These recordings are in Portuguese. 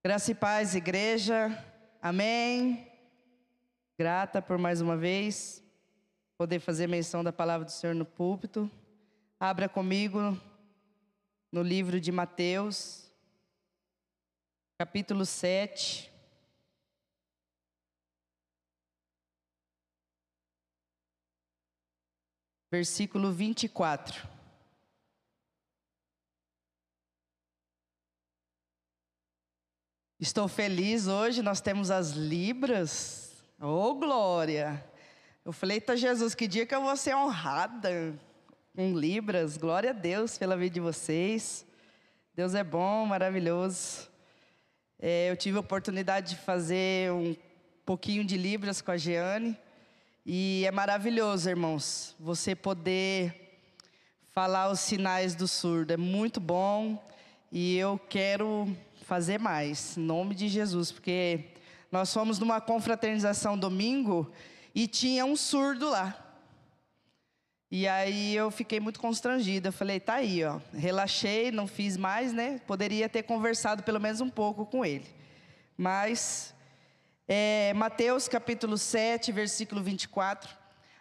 Graça e paz, igreja. Amém. Grata por mais uma vez poder fazer menção da palavra do Senhor no púlpito. Abra comigo no livro de Mateus, capítulo 7. Versículo 24. Estou feliz hoje, nós temos as Libras. Oh, glória! Eu falei, eita Jesus, que dia que eu vou ser honrada com Libras. Glória a Deus pela vida de vocês. Deus é bom, maravilhoso. É, eu tive a oportunidade de fazer um pouquinho de Libras com a Jeane. E é maravilhoso, irmãos, você poder falar os sinais do surdo. É muito bom. E eu quero fazer mais, em nome de Jesus, porque nós fomos numa confraternização domingo e tinha um surdo lá. E aí eu fiquei muito constrangida. Eu falei, tá aí, ó. Relaxei, não fiz mais, né? Poderia ter conversado pelo menos um pouco com ele. Mas, é, Mateus capítulo 7, versículo 24.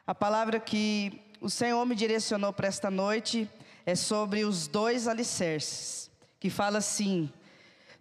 A palavra que o Senhor me direcionou para esta noite é sobre os dois alicerces. Que fala assim: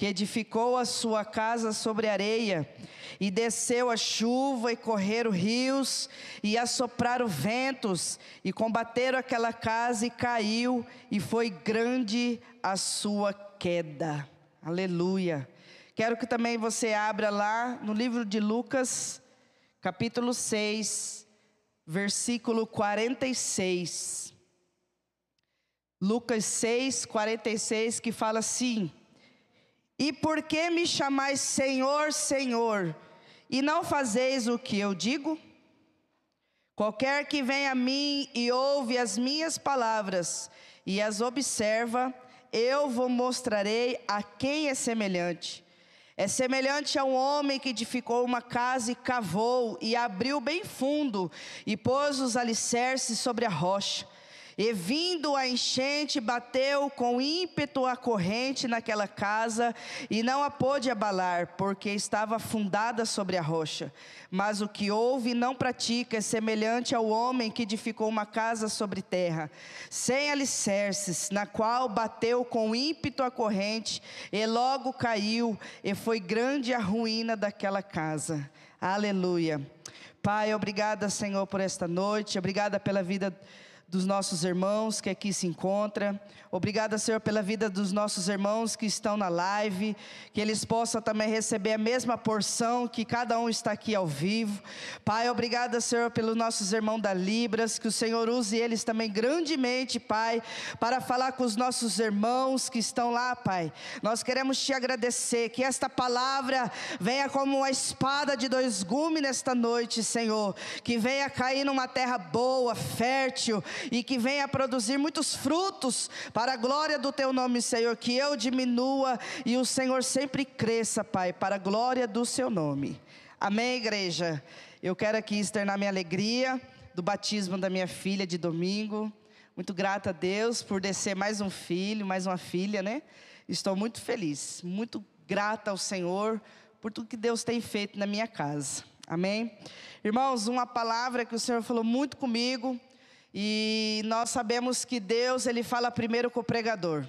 que edificou a sua casa sobre areia, e desceu a chuva, e correram rios, e assopraram ventos, e combateram aquela casa, e caiu, e foi grande a sua queda. Aleluia. Quero que também você abra lá no livro de Lucas, capítulo 6, versículo 46. Lucas 6, 46, que fala assim: e por que me chamais Senhor, Senhor, e não fazeis o que eu digo? Qualquer que vem a mim e ouve as minhas palavras e as observa, eu vos mostrarei a quem é semelhante. É semelhante a um homem que edificou uma casa e cavou e abriu bem fundo e pôs os alicerces sobre a rocha. E vindo a enchente, bateu com ímpeto a corrente naquela casa e não a pôde abalar, porque estava fundada sobre a rocha. Mas o que ouve e não pratica é semelhante ao homem que edificou uma casa sobre terra, sem alicerces, na qual bateu com ímpeto a corrente, e logo caiu, e foi grande a ruína daquela casa. Aleluia. Pai, obrigada, Senhor, por esta noite, obrigada pela vida dos nossos irmãos que aqui se encontram. Obrigada, Senhor, pela vida dos nossos irmãos que estão na live, que eles possam também receber a mesma porção que cada um está aqui ao vivo. Pai, obrigada, Senhor, pelos nossos irmãos da Libras, que o Senhor use eles também grandemente, Pai, para falar com os nossos irmãos que estão lá, Pai. Nós queremos te agradecer, que esta palavra venha como uma espada de dois gumes nesta noite, Senhor, que venha cair numa terra boa, fértil, e que venha produzir muitos frutos para a glória do teu nome, Senhor. Que eu diminua e o Senhor sempre cresça, Pai, para a glória do seu nome. Amém, igreja? Eu quero aqui externar minha alegria do batismo da minha filha de domingo. Muito grata a Deus por descer mais um filho, mais uma filha, né? Estou muito feliz, muito grata ao Senhor por tudo que Deus tem feito na minha casa. Amém? Irmãos, uma palavra que o Senhor falou muito comigo e nós sabemos que Deus, ele fala primeiro com o pregador.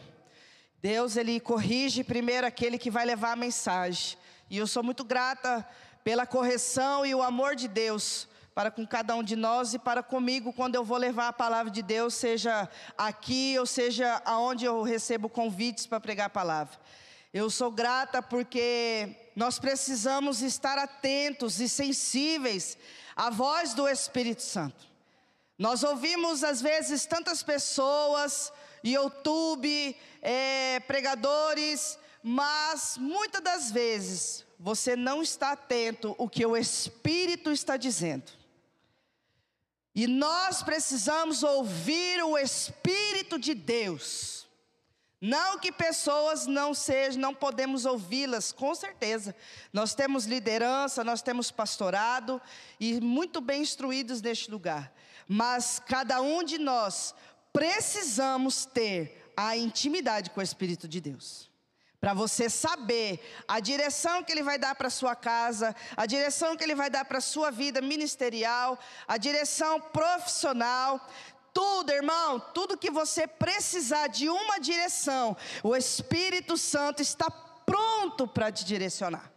Deus, ele corrige primeiro aquele que vai levar a mensagem. E eu sou muito grata pela correção e o amor de Deus para com cada um de nós e para comigo quando eu vou levar a palavra de Deus, seja aqui ou seja aonde eu recebo convites para pregar a palavra. Eu sou grata porque nós precisamos estar atentos e sensíveis à voz do Espírito Santo. Nós ouvimos às vezes tantas pessoas, YouTube, é, pregadores, mas muitas das vezes você não está atento o que o Espírito está dizendo. E nós precisamos ouvir o Espírito de Deus. Não que pessoas não sejam, não podemos ouvi-las, com certeza. Nós temos liderança, nós temos pastorado e muito bem instruídos neste lugar. Mas cada um de nós precisamos ter a intimidade com o Espírito de Deus. Para você saber a direção que ele vai dar para sua casa, a direção que ele vai dar para sua vida ministerial, a direção profissional, tudo, irmão, tudo que você precisar de uma direção, o Espírito Santo está pronto para te direcionar.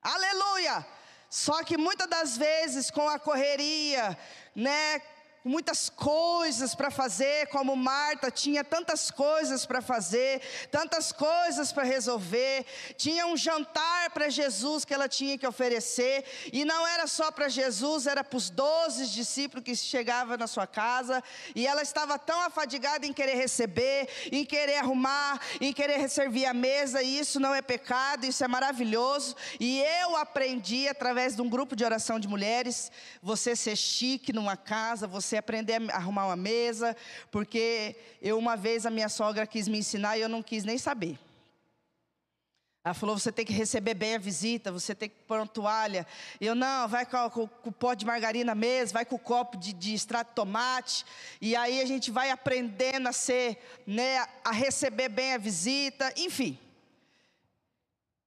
Aleluia! Só que muitas das vezes com a correria, né, muitas coisas para fazer, como Marta tinha tantas coisas para fazer, tantas coisas para resolver. Tinha um jantar para Jesus que ela tinha que oferecer, e não era só para Jesus, era para os doze discípulos que chegavam na sua casa, e ela estava tão afadigada em querer receber, em querer arrumar, em querer servir a mesa, e isso não é pecado, isso é maravilhoso. E eu aprendi através de um grupo de oração de mulheres, você ser chique numa casa, você você aprender a arrumar uma mesa, porque eu uma vez a minha sogra quis me ensinar e eu não quis nem saber. Ela falou: você tem que receber bem a visita, você tem que pôr uma toalha. Eu, não, vai com, com, com o pó de margarina mesmo, vai com o copo de, de extrato de tomate. E aí a gente vai aprendendo a ser, né, a receber bem a visita, enfim.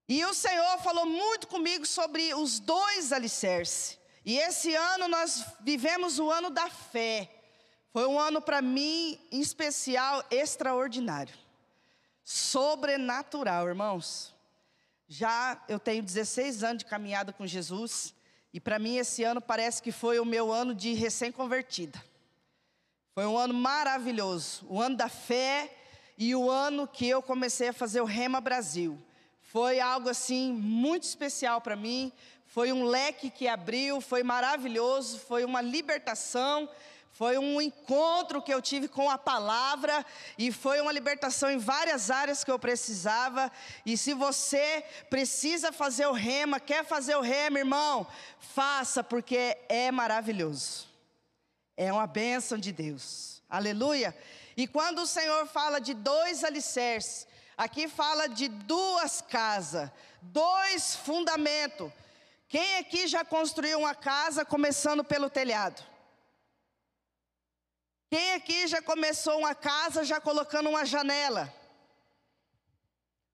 E o Senhor falou muito comigo sobre os dois alicerces. E esse ano nós vivemos o ano da fé. Foi um ano para mim, em especial, extraordinário. Sobrenatural, irmãos. Já eu tenho 16 anos de caminhada com Jesus. E para mim esse ano parece que foi o meu ano de recém-convertida. Foi um ano maravilhoso. O ano da fé e o ano que eu comecei a fazer o Rema Brasil. Foi algo assim muito especial para mim foi um leque que abriu, foi maravilhoso, foi uma libertação, foi um encontro que eu tive com a palavra e foi uma libertação em várias áreas que eu precisava. E se você precisa fazer o rema, quer fazer o rema, irmão, faça, porque é maravilhoso. É uma bênção de Deus. Aleluia. E quando o Senhor fala de dois alicerces, aqui fala de duas casas, dois fundamentos. Quem aqui já construiu uma casa começando pelo telhado? Quem aqui já começou uma casa já colocando uma janela?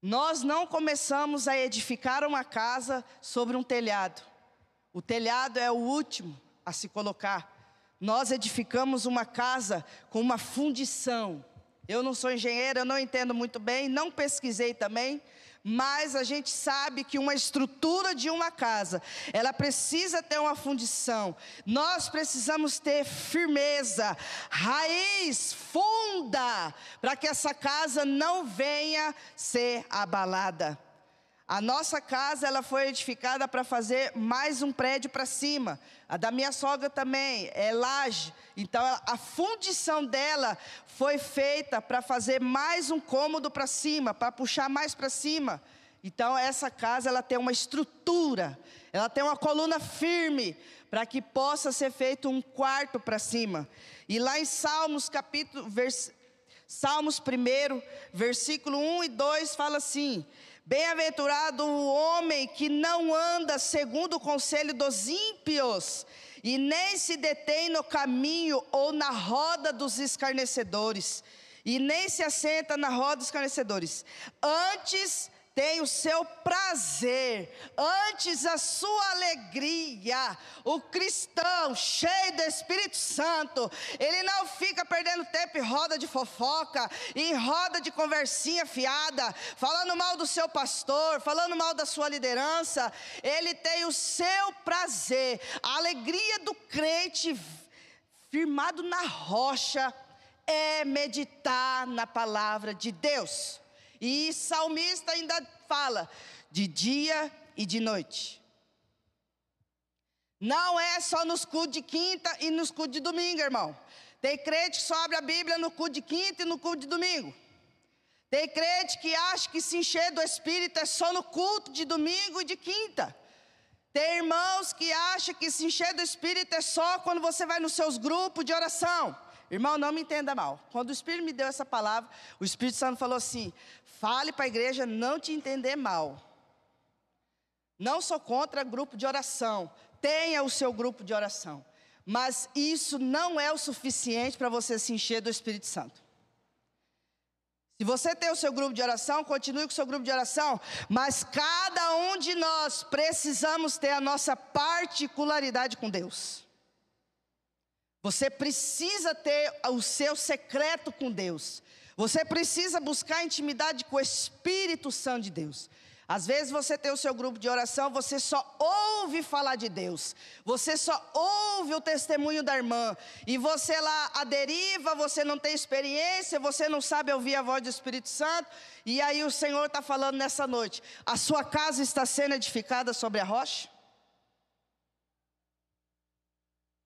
Nós não começamos a edificar uma casa sobre um telhado. O telhado é o último a se colocar. Nós edificamos uma casa com uma fundição. Eu não sou engenheiro, eu não entendo muito bem, não pesquisei também, mas a gente sabe que uma estrutura de uma casa, ela precisa ter uma fundição. Nós precisamos ter firmeza, raiz funda, para que essa casa não venha ser abalada. A nossa casa ela foi edificada para fazer mais um prédio para cima. A da minha sogra também é laje. Então a fundição dela foi feita para fazer mais um cômodo para cima, para puxar mais para cima. Então essa casa ela tem uma estrutura, ela tem uma coluna firme para que possa ser feito um quarto para cima. E lá em Salmos capítulo vers, Salmos 1, versículo 1 e 2 fala assim: Bem-aventurado o homem que não anda segundo o conselho dos ímpios, e nem se detém no caminho ou na roda dos escarnecedores, e nem se assenta na roda dos escarnecedores. Antes tem o seu prazer, antes a sua alegria. O cristão, cheio do Espírito Santo, ele não fica perdendo tempo em roda de fofoca, em roda de conversinha fiada, falando mal do seu pastor, falando mal da sua liderança. Ele tem o seu prazer, a alegria do crente firmado na rocha é meditar na palavra de Deus. E salmista ainda fala de dia e de noite. Não é só nos cultos de quinta e nos cultos de domingo, irmão. Tem crente que só abre a Bíblia no culto de quinta e no culto de domingo. Tem crente que acha que se encher do Espírito é só no culto de domingo e de quinta. Tem irmãos que acham que se encher do Espírito é só quando você vai nos seus grupos de oração. Irmão, não me entenda mal. Quando o Espírito me deu essa palavra, o Espírito Santo falou assim: fale para a igreja não te entender mal. Não sou contra grupo de oração. Tenha o seu grupo de oração. Mas isso não é o suficiente para você se encher do Espírito Santo. Se você tem o seu grupo de oração, continue com o seu grupo de oração, mas cada um de nós precisamos ter a nossa particularidade com Deus. Você precisa ter o seu secreto com Deus. Você precisa buscar intimidade com o Espírito Santo de Deus. Às vezes você tem o seu grupo de oração, você só ouve falar de Deus, você só ouve o testemunho da irmã, e você lá a deriva, você não tem experiência, você não sabe ouvir a voz do Espírito Santo, e aí o Senhor está falando nessa noite: a sua casa está sendo edificada sobre a rocha?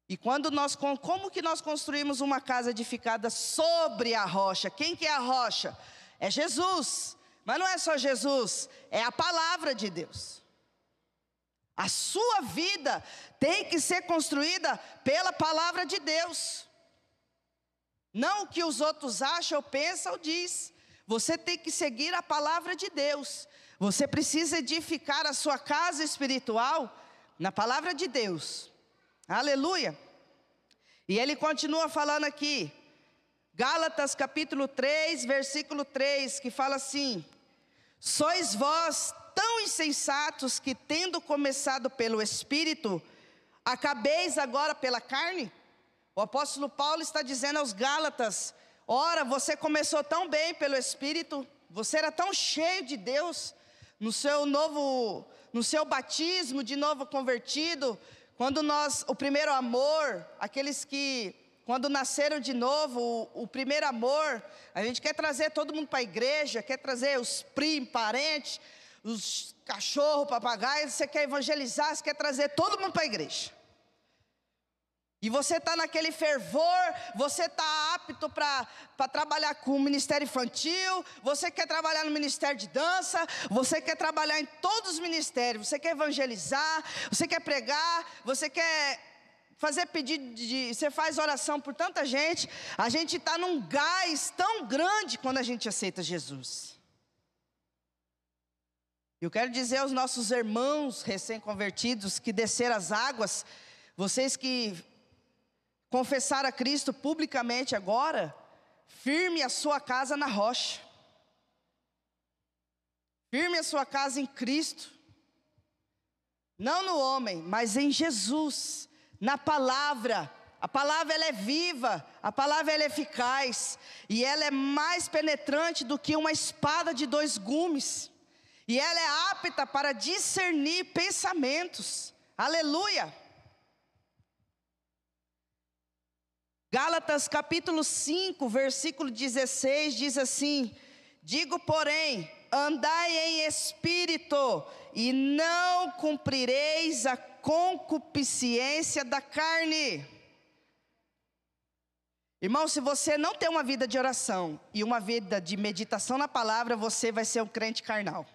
E quando nós, como que nós construímos uma casa edificada sobre a rocha? Quem que é a rocha? É Jesus. Mas não é só Jesus, é a palavra de Deus. A sua vida tem que ser construída pela palavra de Deus. Não o que os outros acham, ou pensam ou diz. Você tem que seguir a palavra de Deus. Você precisa edificar a sua casa espiritual na palavra de Deus. Aleluia. E ele continua falando aqui, Gálatas capítulo 3, versículo 3, que fala assim: Sois vós tão insensatos que, tendo começado pelo Espírito, acabeis agora pela carne? O apóstolo Paulo está dizendo aos Gálatas: Ora, você começou tão bem pelo Espírito, você era tão cheio de Deus, no seu novo, no seu batismo de novo convertido, quando nós, o primeiro amor, aqueles que quando nasceram de novo, o, o, primeiro amor, a gente quer trazer todo mundo para a igreja, quer trazer os primos, parentes, os cachorros, papagaios, você quer evangelizar, você quer trazer todo mundo para a igreja. E você está naquele fervor, você está apto para trabalhar com o ministério infantil, você quer trabalhar no ministério de dança, você quer trabalhar em todos os ministérios, você quer evangelizar, você quer pregar, você quer fazer pedido de. Você faz oração por tanta gente, a gente está num gás tão grande quando a gente aceita Jesus. Eu quero dizer aos nossos irmãos recém-convertidos que desceram as águas, vocês que confessaram a Cristo publicamente agora, firme a sua casa na rocha. Firme a sua casa em Cristo. Não no homem, mas em Jesus na palavra. A palavra ela é viva, a palavra ela é eficaz e ela é mais penetrante do que uma espada de dois gumes. E ela é apta para discernir pensamentos. Aleluia. Gálatas capítulo 5, versículo 16 diz assim: Digo, porém, andai em espírito e não cumprireis a concupiscência da carne. Irmão, se você não tem uma vida de oração e uma vida de meditação na palavra, você vai ser um crente carnal.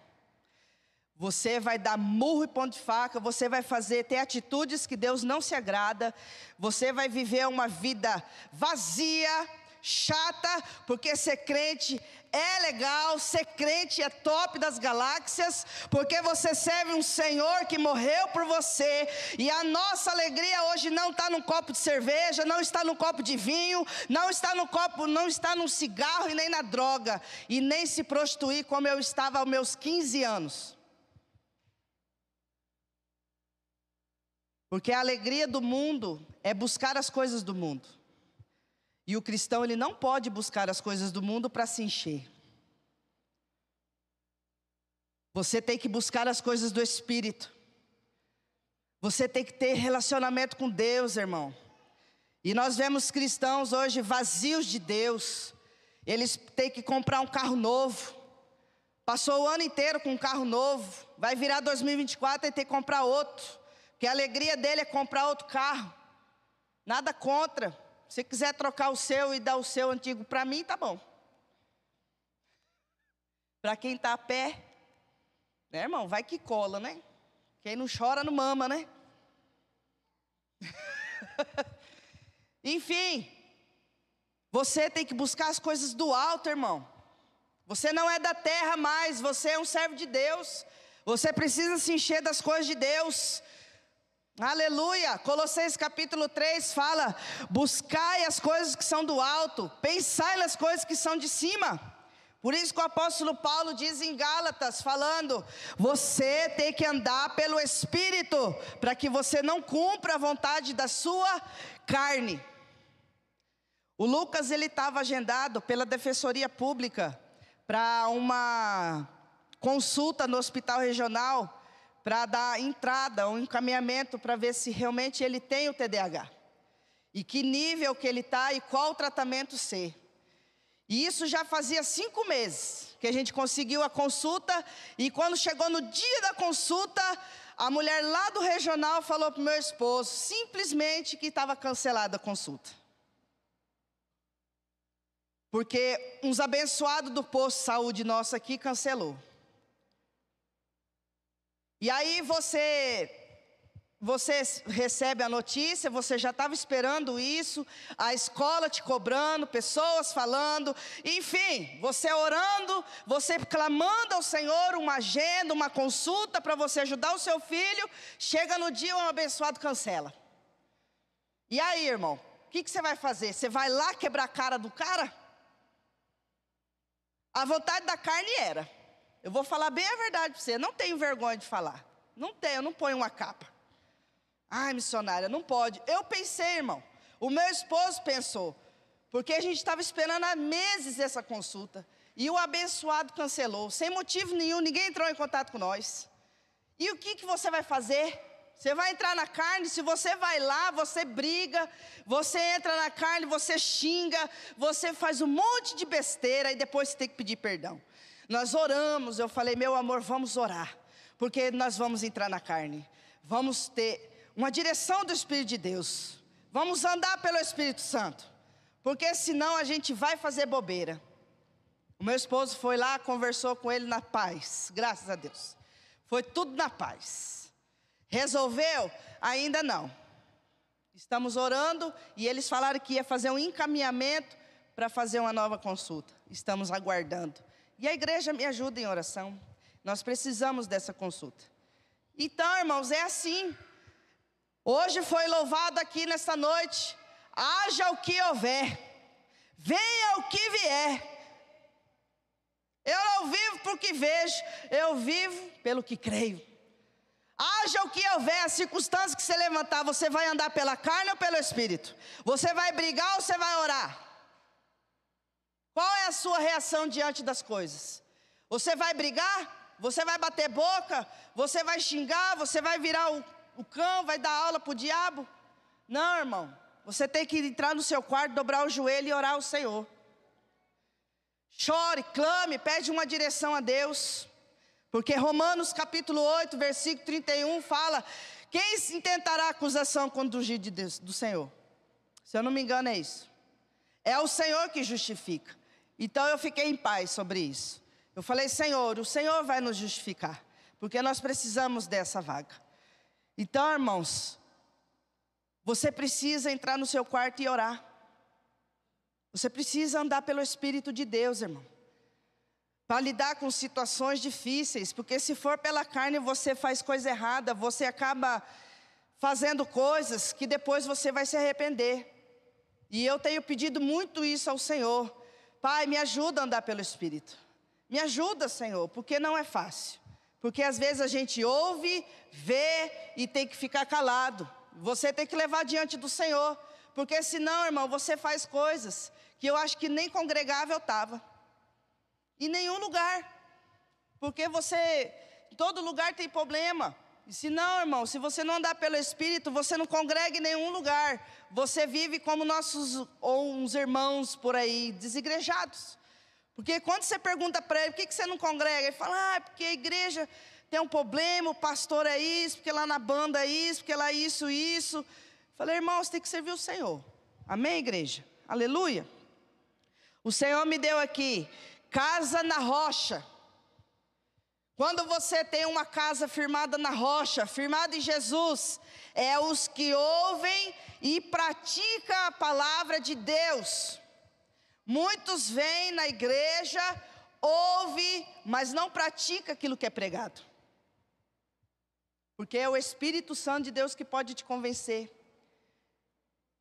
Você vai dar murro e ponto de faca, você vai fazer, ter atitudes que Deus não se agrada, você vai viver uma vida vazia, chata, porque ser crente é legal, ser crente é top das galáxias, porque você serve um Senhor que morreu por você, e a nossa alegria hoje não está num copo de cerveja, não está num copo de vinho, não está no copo, não está num cigarro e nem na droga, e nem se prostituir como eu estava aos meus 15 anos. Porque a alegria do mundo é buscar as coisas do mundo. E o cristão ele não pode buscar as coisas do mundo para se encher. Você tem que buscar as coisas do Espírito. Você tem que ter relacionamento com Deus, irmão. E nós vemos cristãos hoje vazios de Deus. Eles têm que comprar um carro novo. Passou o ano inteiro com um carro novo. Vai virar 2024 e tem que comprar outro. Porque a alegria dele é comprar outro carro. Nada contra. Se quiser trocar o seu e dar o seu antigo para mim, tá bom. Para quem está a pé, né, irmão? Vai que cola, né? Quem não chora não mama, né? Enfim, você tem que buscar as coisas do alto, irmão. Você não é da terra mais, você é um servo de Deus. Você precisa se encher das coisas de Deus. Aleluia! Colossenses capítulo 3 fala: buscai as coisas que são do alto, pensai nas coisas que são de cima. Por isso que o apóstolo Paulo diz em Gálatas, falando: você tem que andar pelo Espírito, para que você não cumpra a vontade da sua carne. O Lucas ele estava agendado pela Defensoria Pública para uma consulta no hospital regional para dar entrada, um encaminhamento para ver se realmente ele tem o TDAH. E que nível que ele está e qual o tratamento ser. E isso já fazia cinco meses que a gente conseguiu a consulta. E quando chegou no dia da consulta, a mulher lá do regional falou para o meu esposo, simplesmente que estava cancelada a consulta. Porque uns abençoados do posto de saúde nosso aqui cancelou. E aí você você recebe a notícia, você já estava esperando isso, a escola te cobrando, pessoas falando, enfim, você orando, você clamando ao Senhor uma agenda, uma consulta para você ajudar o seu filho, chega no dia um abençoado cancela. E aí, irmão, o que, que você vai fazer? Você vai lá quebrar a cara do cara? A vontade da carne era. Eu vou falar bem a verdade para você, não tenho vergonha de falar. Não tenho, eu não ponho uma capa. Ai, missionária, não pode. Eu pensei, irmão. O meu esposo pensou. Porque a gente estava esperando há meses essa consulta. E o abençoado cancelou, sem motivo nenhum, ninguém entrou em contato com nós. E o que, que você vai fazer? Você vai entrar na carne, se você vai lá, você briga, você entra na carne, você xinga, você faz um monte de besteira e depois você tem que pedir perdão. Nós oramos, eu falei, meu amor, vamos orar, porque nós vamos entrar na carne, vamos ter uma direção do Espírito de Deus, vamos andar pelo Espírito Santo, porque senão a gente vai fazer bobeira. O meu esposo foi lá, conversou com ele na paz, graças a Deus, foi tudo na paz. Resolveu? Ainda não. Estamos orando e eles falaram que ia fazer um encaminhamento para fazer uma nova consulta. Estamos aguardando. E a igreja me ajuda em oração. Nós precisamos dessa consulta. Então, irmãos, é assim. Hoje foi louvado aqui nesta noite. Haja o que houver, venha o que vier. Eu não vivo por que vejo, eu vivo pelo que creio. Haja o que houver, a circunstância que você levantar, você vai andar pela carne ou pelo espírito? Você vai brigar ou você vai orar? Qual é a sua reação diante das coisas? Você vai brigar? Você vai bater boca? Você vai xingar? Você vai virar o, o cão? Vai dar aula para o diabo? Não, irmão. Você tem que entrar no seu quarto, dobrar o joelho e orar ao Senhor. Chore, clame, pede uma direção a Deus. Porque Romanos capítulo 8, versículo 31 fala: Quem intentará acusação contra o de Deus, do Senhor? Se eu não me engano, é isso. É o Senhor que justifica. Então eu fiquei em paz sobre isso. Eu falei, Senhor, o Senhor vai nos justificar, porque nós precisamos dessa vaga. Então, irmãos, você precisa entrar no seu quarto e orar. Você precisa andar pelo Espírito de Deus, irmão. Para lidar com situações difíceis, porque se for pela carne você faz coisa errada, você acaba fazendo coisas que depois você vai se arrepender. E eu tenho pedido muito isso ao Senhor. Pai, me ajuda a andar pelo Espírito. Me ajuda, Senhor, porque não é fácil. Porque às vezes a gente ouve, vê e tem que ficar calado. Você tem que levar diante do Senhor. Porque senão, irmão, você faz coisas que eu acho que nem congregável estava. Em nenhum lugar. Porque você, em todo lugar tem problema. E se não, irmão, se você não andar pelo Espírito, você não congrega em nenhum lugar. Você vive como nossos ou uns irmãos por aí, desigrejados. Porque quando você pergunta para ele, por que, que você não congrega? Ele fala, ah, porque a igreja tem um problema, o pastor é isso, porque lá na banda é isso, porque lá é isso, isso. Falei, irmão, você tem que servir o Senhor. Amém, igreja? Aleluia. O Senhor me deu aqui, casa na rocha. Quando você tem uma casa firmada na rocha, firmada em Jesus, é os que ouvem e praticam a palavra de Deus. Muitos vêm na igreja, ouve, mas não pratica aquilo que é pregado. Porque é o Espírito Santo de Deus que pode te convencer.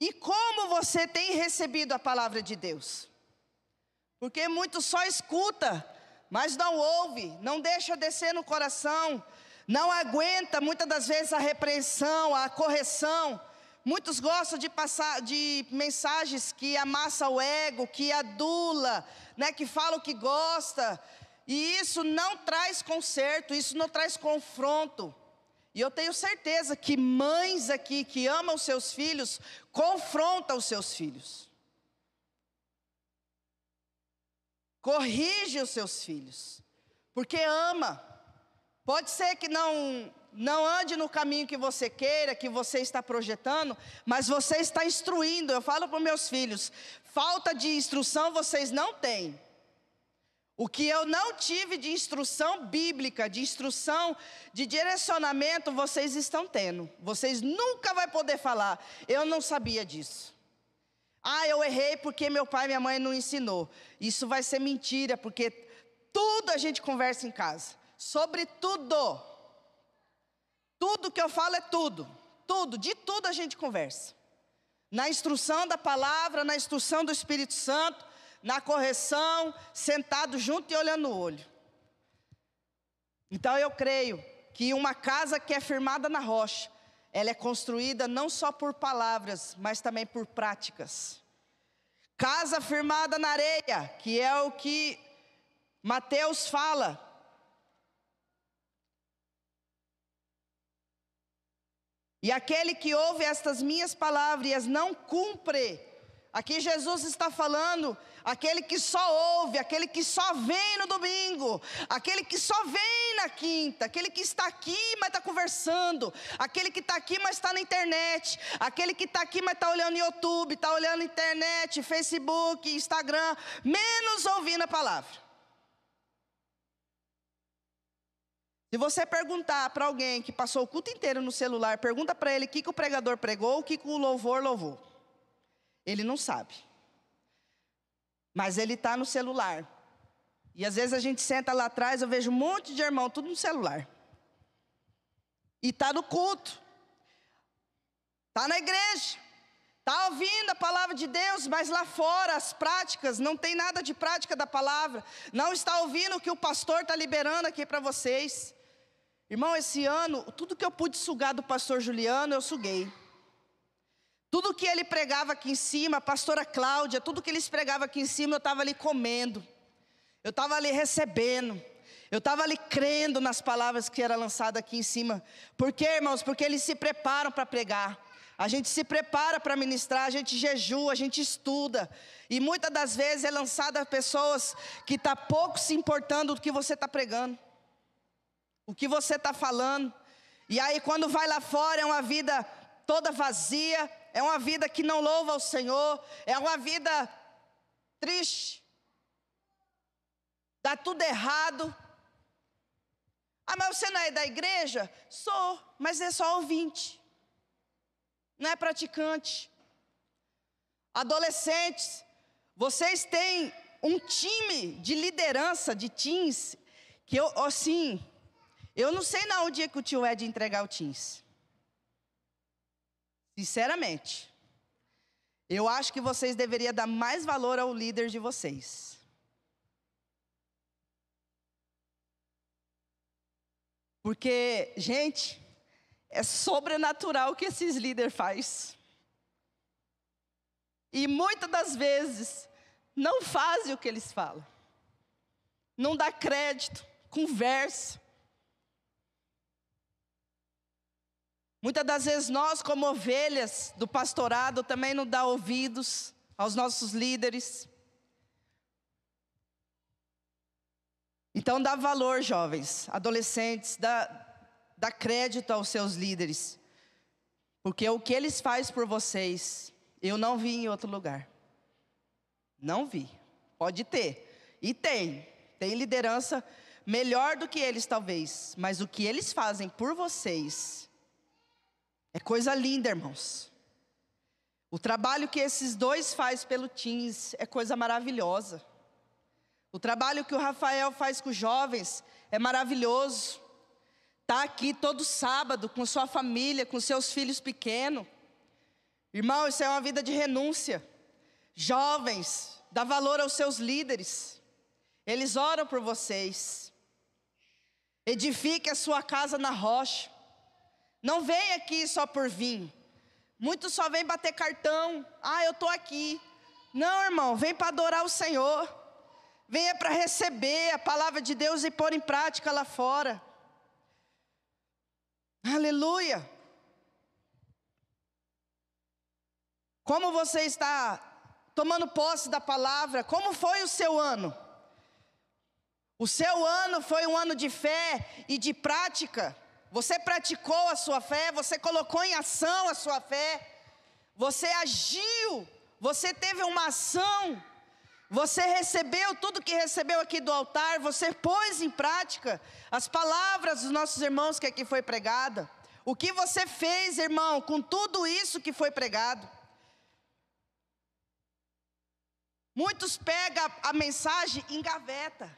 E como você tem recebido a palavra de Deus? Porque muitos só escuta, mas não ouve, não deixa descer no coração, não aguenta muitas das vezes a repreensão, a correção. Muitos gostam de passar de mensagens que amassa o ego, que adula, né, que fala o que gosta. E isso não traz conserto, isso não traz confronto. E eu tenho certeza que mães aqui que amam seus filhos, confrontam os seus filhos. Corrige os seus filhos, porque ama. Pode ser que não não ande no caminho que você queira, que você está projetando, mas você está instruindo. Eu falo para meus filhos: falta de instrução vocês não têm. O que eu não tive de instrução bíblica, de instrução, de direcionamento, vocês estão tendo. Vocês nunca vão poder falar, eu não sabia disso. Ah, eu errei porque meu pai e minha mãe não ensinou. Isso vai ser mentira, porque tudo a gente conversa em casa. Sobre tudo. Tudo que eu falo é tudo. Tudo, de tudo a gente conversa. Na instrução da palavra, na instrução do Espírito Santo, na correção, sentado junto e olhando no olho. Então eu creio que uma casa que é firmada na rocha, ela é construída não só por palavras, mas também por práticas. Casa firmada na areia, que é o que Mateus fala. E aquele que ouve estas minhas palavras e as não cumpre, aqui Jesus está falando aquele que só ouve, aquele que só vem no domingo, aquele que só vem na quinta, aquele que está aqui, mas está conversando, aquele que está aqui, mas está na internet, aquele que está aqui, mas está olhando YouTube, está olhando internet, Facebook, Instagram, menos ouvindo a palavra. Se você perguntar para alguém que passou o culto inteiro no celular, pergunta para ele o que, que o pregador pregou, o que, que o louvor louvou. Ele não sabe mas ele está no celular. E às vezes a gente senta lá atrás, eu vejo um monte de irmão, tudo no celular. E está no culto, está na igreja, está ouvindo a palavra de Deus, mas lá fora as práticas, não tem nada de prática da palavra, não está ouvindo o que o pastor está liberando aqui para vocês. Irmão, esse ano, tudo que eu pude sugar do pastor Juliano, eu suguei. Tudo que ele pregava aqui em cima, a pastora Cláudia, tudo que eles pregavam aqui em cima, eu estava ali comendo, eu estava ali recebendo, eu estava ali crendo nas palavras que eram lançadas aqui em cima. Por quê, irmãos? Porque eles se preparam para pregar. A gente se prepara para ministrar, a gente jejua, a gente estuda. E muitas das vezes é lançada a pessoas que estão tá pouco se importando do que você está pregando, o que você está falando. E aí, quando vai lá fora, é uma vida toda vazia, é uma vida que não louva o Senhor, é uma vida triste, dá tudo errado. Ah, mas você não é da igreja? Sou, mas é só ouvinte, não é praticante. Adolescentes, vocês têm um time de liderança de teens, que eu, assim, eu não sei na onde é que o tio é de entregar o teens. Sinceramente. Eu acho que vocês deveriam dar mais valor ao líder de vocês. Porque, gente, é sobrenatural o que esses líderes fazem. E muitas das vezes não fazem o que eles falam. Não dá crédito, conversa. Muitas das vezes nós, como ovelhas do pastorado, também não dá ouvidos aos nossos líderes. Então dá valor, jovens, adolescentes, dá, dá crédito aos seus líderes. Porque o que eles fazem por vocês, eu não vi em outro lugar. Não vi. Pode ter. E tem. Tem liderança melhor do que eles talvez, mas o que eles fazem por vocês é coisa linda, irmãos. O trabalho que esses dois faz pelo Teens é coisa maravilhosa. O trabalho que o Rafael faz com os jovens é maravilhoso. Tá aqui todo sábado com sua família, com seus filhos pequenos. Irmão, isso é uma vida de renúncia. Jovens, dá valor aos seus líderes. Eles oram por vocês. Edifique a sua casa na rocha. Não vem aqui só por vir. Muitos só vêm bater cartão. Ah, eu estou aqui. Não, irmão, vem para adorar o Senhor. Venha para receber a palavra de Deus e pôr em prática lá fora. Aleluia. Como você está tomando posse da palavra? Como foi o seu ano? O seu ano foi um ano de fé e de prática. Você praticou a sua fé, você colocou em ação a sua fé, você agiu, você teve uma ação, você recebeu tudo que recebeu aqui do altar, você pôs em prática as palavras dos nossos irmãos que aqui foi pregada. O que você fez, irmão, com tudo isso que foi pregado? Muitos pegam a mensagem e engaveta.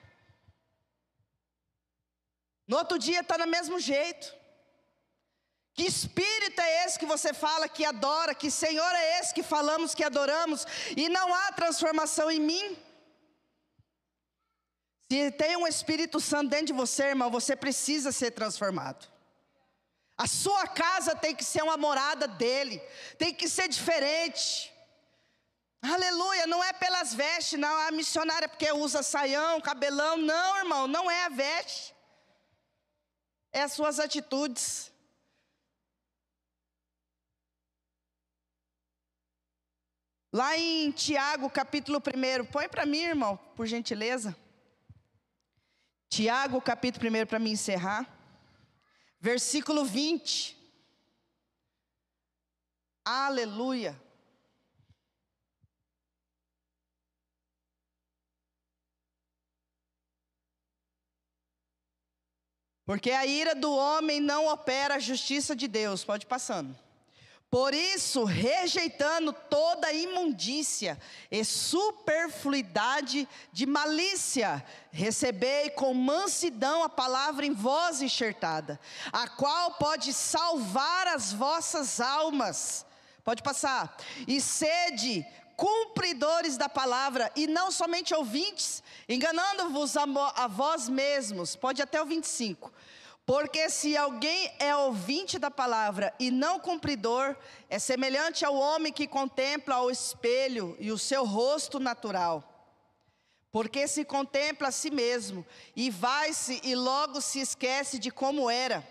No outro dia está do mesmo jeito. Que espírito é esse que você fala que adora? Que Senhor é esse que falamos que adoramos? E não há transformação em mim? Se tem um Espírito Santo dentro de você, irmão, você precisa ser transformado. A sua casa tem que ser uma morada dele, tem que ser diferente. Aleluia, não é pelas vestes, não. A missionária porque usa saião, cabelão. Não, irmão, não é a veste é as suas atitudes. Lá em Tiago, capítulo 1, põe para mim, irmão, por gentileza. Tiago, capítulo 1, para mim encerrar. Versículo 20. Aleluia. Porque a ira do homem não opera a justiça de Deus. Pode passando. Por isso, rejeitando toda imundícia e superfluidade de malícia, recebei com mansidão a palavra em voz enxertada, a qual pode salvar as vossas almas. Pode passar. E sede cumpridores da palavra e não somente ouvintes, enganando-vos a, a, vós mesmos. Pode até o 25. Porque se alguém é ouvinte da palavra e não cumpridor, é semelhante ao homem que contempla ao espelho e o seu rosto natural. Porque se contempla a si mesmo e vai-se e logo se esquece de como era.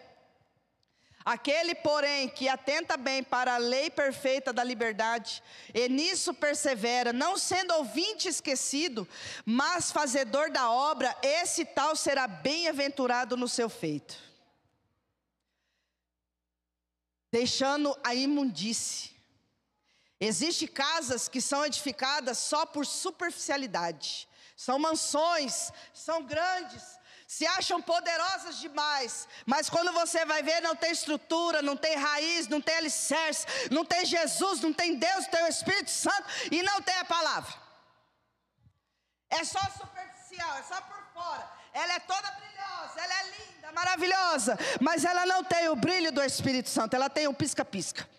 Aquele, porém, que atenta bem para a lei perfeita da liberdade, e nisso persevera, não sendo ouvinte esquecido, mas fazedor da obra, esse tal será bem-aventurado no seu feito. Deixando a imundície. Existem casas que são edificadas só por superficialidade. São mansões, são grandes, se acham poderosas demais, mas quando você vai ver, não tem estrutura, não tem raiz, não tem alicerce, não tem Jesus, não tem Deus, não tem o Espírito Santo e não tem a palavra. É só superficial, é só por fora. Ela é toda brilhosa, ela é linda, maravilhosa, mas ela não tem o brilho do Espírito Santo, ela tem um pisca-pisca.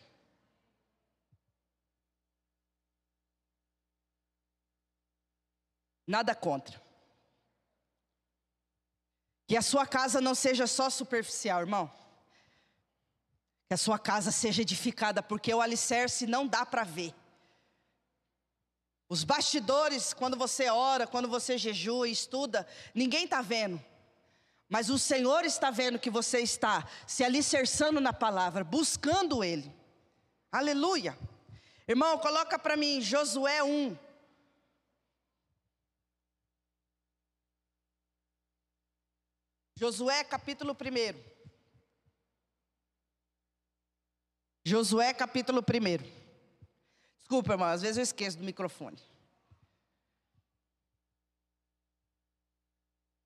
Nada contra. Que a sua casa não seja só superficial, irmão. Que a sua casa seja edificada, porque o alicerce não dá para ver. Os bastidores, quando você ora, quando você jejua e estuda, ninguém está vendo. Mas o Senhor está vendo que você está se alicerçando na palavra, buscando Ele. Aleluia. Irmão, coloca para mim Josué 1. Josué capítulo 1. Josué capítulo 1. Desculpa, irmão, às vezes eu esqueço do microfone.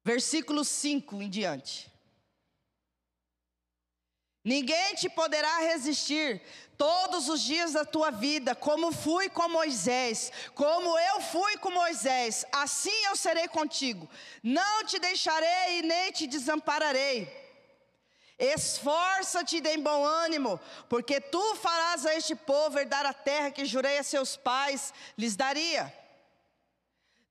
versículo 5 em diante. Ninguém te poderá resistir todos os dias da tua vida, como fui com Moisés, como eu fui com Moisés, assim eu serei contigo. Não te deixarei e nem te desampararei. Esforça-te e dê bom ânimo, porque tu farás a este povo herdar a terra que jurei a seus pais lhes daria.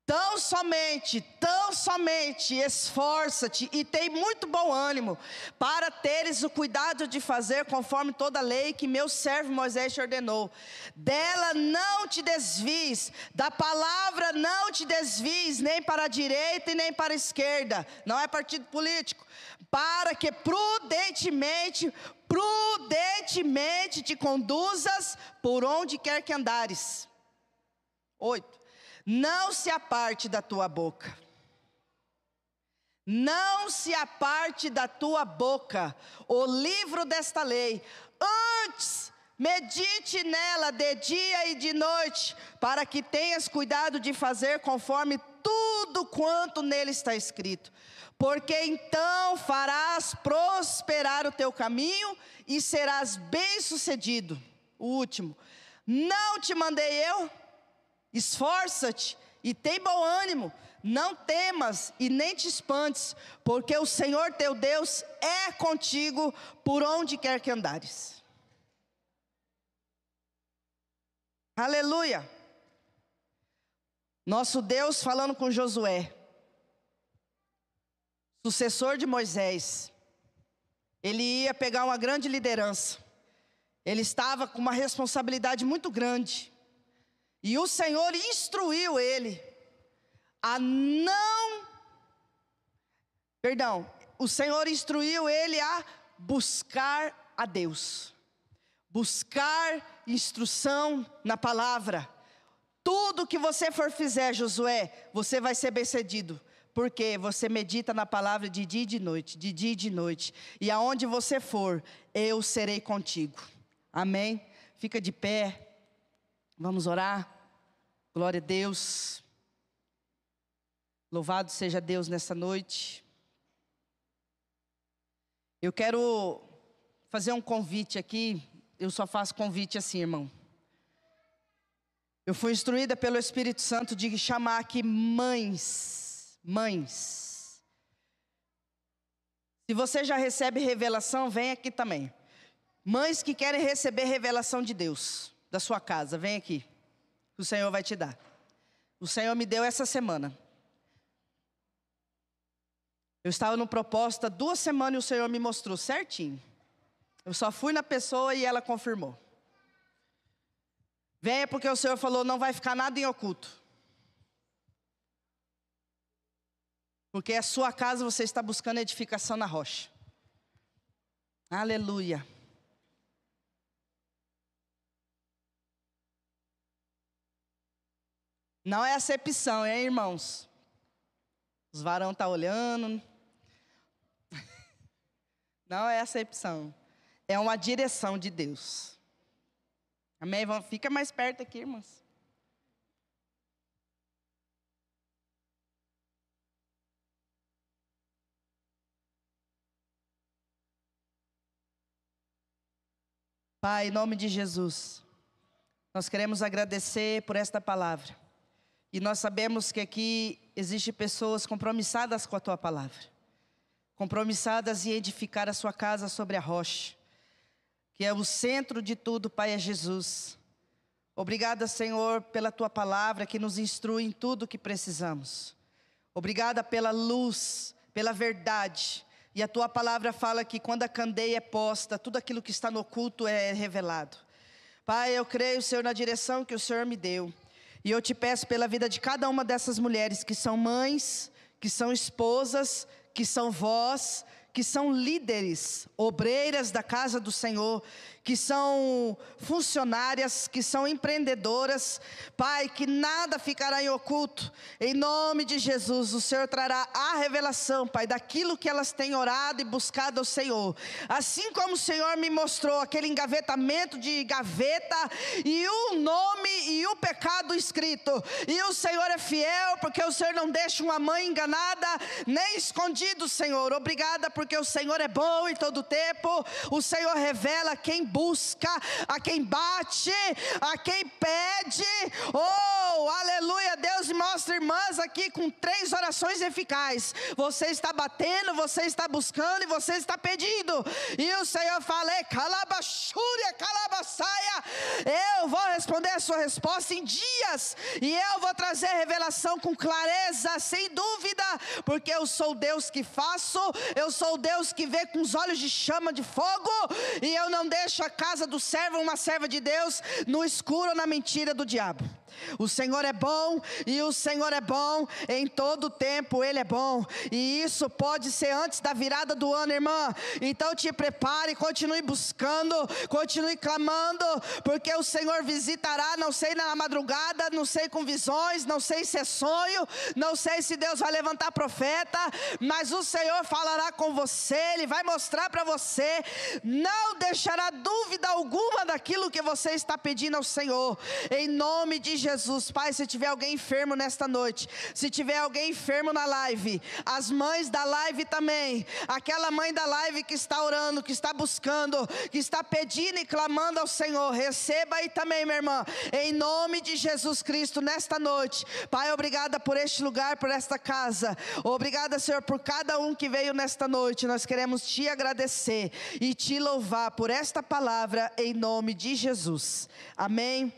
Tão somente, tão somente esforça-te e tem muito bom ânimo, para teres o cuidado de fazer conforme toda a lei que meu servo Moisés te ordenou. Dela não te desvies, da palavra não te desvies, nem para a direita e nem para a esquerda, não é partido político, para que prudentemente, prudentemente te conduzas por onde quer que andares. Oito não se aparte da tua boca. Não se aparte da tua boca o livro desta lei. Antes, medite nela de dia e de noite, para que tenhas cuidado de fazer conforme tudo quanto nele está escrito. Porque então farás prosperar o teu caminho e serás bem-sucedido. O último. Não te mandei eu? Esforça-te e tem bom ânimo, não temas e nem te espantes, porque o Senhor teu Deus é contigo por onde quer que andares. Aleluia. Nosso Deus falando com Josué, sucessor de Moisés, ele ia pegar uma grande liderança, ele estava com uma responsabilidade muito grande. E o Senhor instruiu ele a não. Perdão, o Senhor instruiu ele a buscar a Deus, buscar instrução na palavra. Tudo que você for fizer, Josué, você vai ser bem-sucedido. Porque você medita na palavra de dia e de noite, de dia e de noite. E aonde você for, eu serei contigo. Amém? Fica de pé. Vamos orar? Glória a Deus. Louvado seja Deus nessa noite. Eu quero fazer um convite aqui. Eu só faço convite assim, irmão. Eu fui instruída pelo Espírito Santo de chamar aqui mães. Mães. Se você já recebe revelação, vem aqui também. Mães que querem receber revelação de Deus, da sua casa, vem aqui o Senhor vai te dar. O Senhor me deu essa semana. Eu estava no proposta duas semanas e o Senhor me mostrou certinho. Eu só fui na pessoa e ela confirmou. Venha porque o Senhor falou: não vai ficar nada em oculto. Porque a sua casa você está buscando edificação na rocha. Aleluia. Não é acepção, hein, irmãos? Os varão estão tá olhando. Não é acepção. É uma direção de Deus. Amém? Fica mais perto aqui, irmãos. Pai, em nome de Jesus, nós queremos agradecer por esta palavra. E nós sabemos que aqui existem pessoas compromissadas com a tua palavra, compromissadas em edificar a sua casa sobre a rocha, que é o centro de tudo, Pai, é Jesus. Obrigada, Senhor, pela tua palavra que nos instrui em tudo o que precisamos. Obrigada pela luz, pela verdade. E a tua palavra fala que quando a candeia é posta, tudo aquilo que está no oculto é revelado. Pai, eu creio, Senhor, na direção que o Senhor me deu. E eu te peço pela vida de cada uma dessas mulheres que são mães, que são esposas, que são vós, que são líderes, obreiras da casa do Senhor, que são funcionárias, que são empreendedoras. Pai, que nada ficará em oculto. Em nome de Jesus, o Senhor trará a revelação, Pai, daquilo que elas têm orado e buscado ao Senhor. Assim como o Senhor me mostrou aquele engavetamento de gaveta e o nome e o pecado escrito. E o Senhor é fiel, porque o Senhor não deixa uma mãe enganada, nem escondido, Senhor. Obrigada, porque o Senhor é bom em todo tempo. O Senhor revela quem busca, a quem bate, a quem pede. Oh, aleluia! Deus mostra irmãs aqui com três orações eficazes. Você está batendo, você está buscando e você está pedindo. E o Senhor fala: calabachúria, calabaçaia. Eu vou responder a sua resposta em dias, e eu vou trazer revelação com clareza, sem dúvida, porque eu sou Deus que faço, eu sou Deus que vê com os olhos de chama de fogo, e eu não deixo a casa do servo, uma serva de Deus, no escuro ou na mentira do diabo. O Senhor é bom e o Senhor é bom em todo tempo, Ele é bom. E isso pode ser antes da virada do ano, irmã. Então te prepare, continue buscando, continue clamando, porque o Senhor visitará. Não sei na madrugada, não sei com visões, não sei se é sonho, não sei se Deus vai levantar profeta, mas o Senhor falará com você, Ele vai mostrar para você, não deixará dúvida alguma daquilo que você está pedindo ao Senhor, em nome de Jesus. Pai, se tiver alguém enfermo nesta noite, se tiver alguém enfermo na live, as mães da live também, aquela mãe da live que está orando, que está buscando, que está pedindo e clamando ao Senhor, receba aí também, minha irmã, em nome de Jesus Cristo, nesta noite. Pai, obrigada por este lugar, por esta casa. Obrigada, Senhor, por cada um que veio nesta noite. Nós queremos te agradecer e te louvar por esta palavra em nome de Jesus. Amém.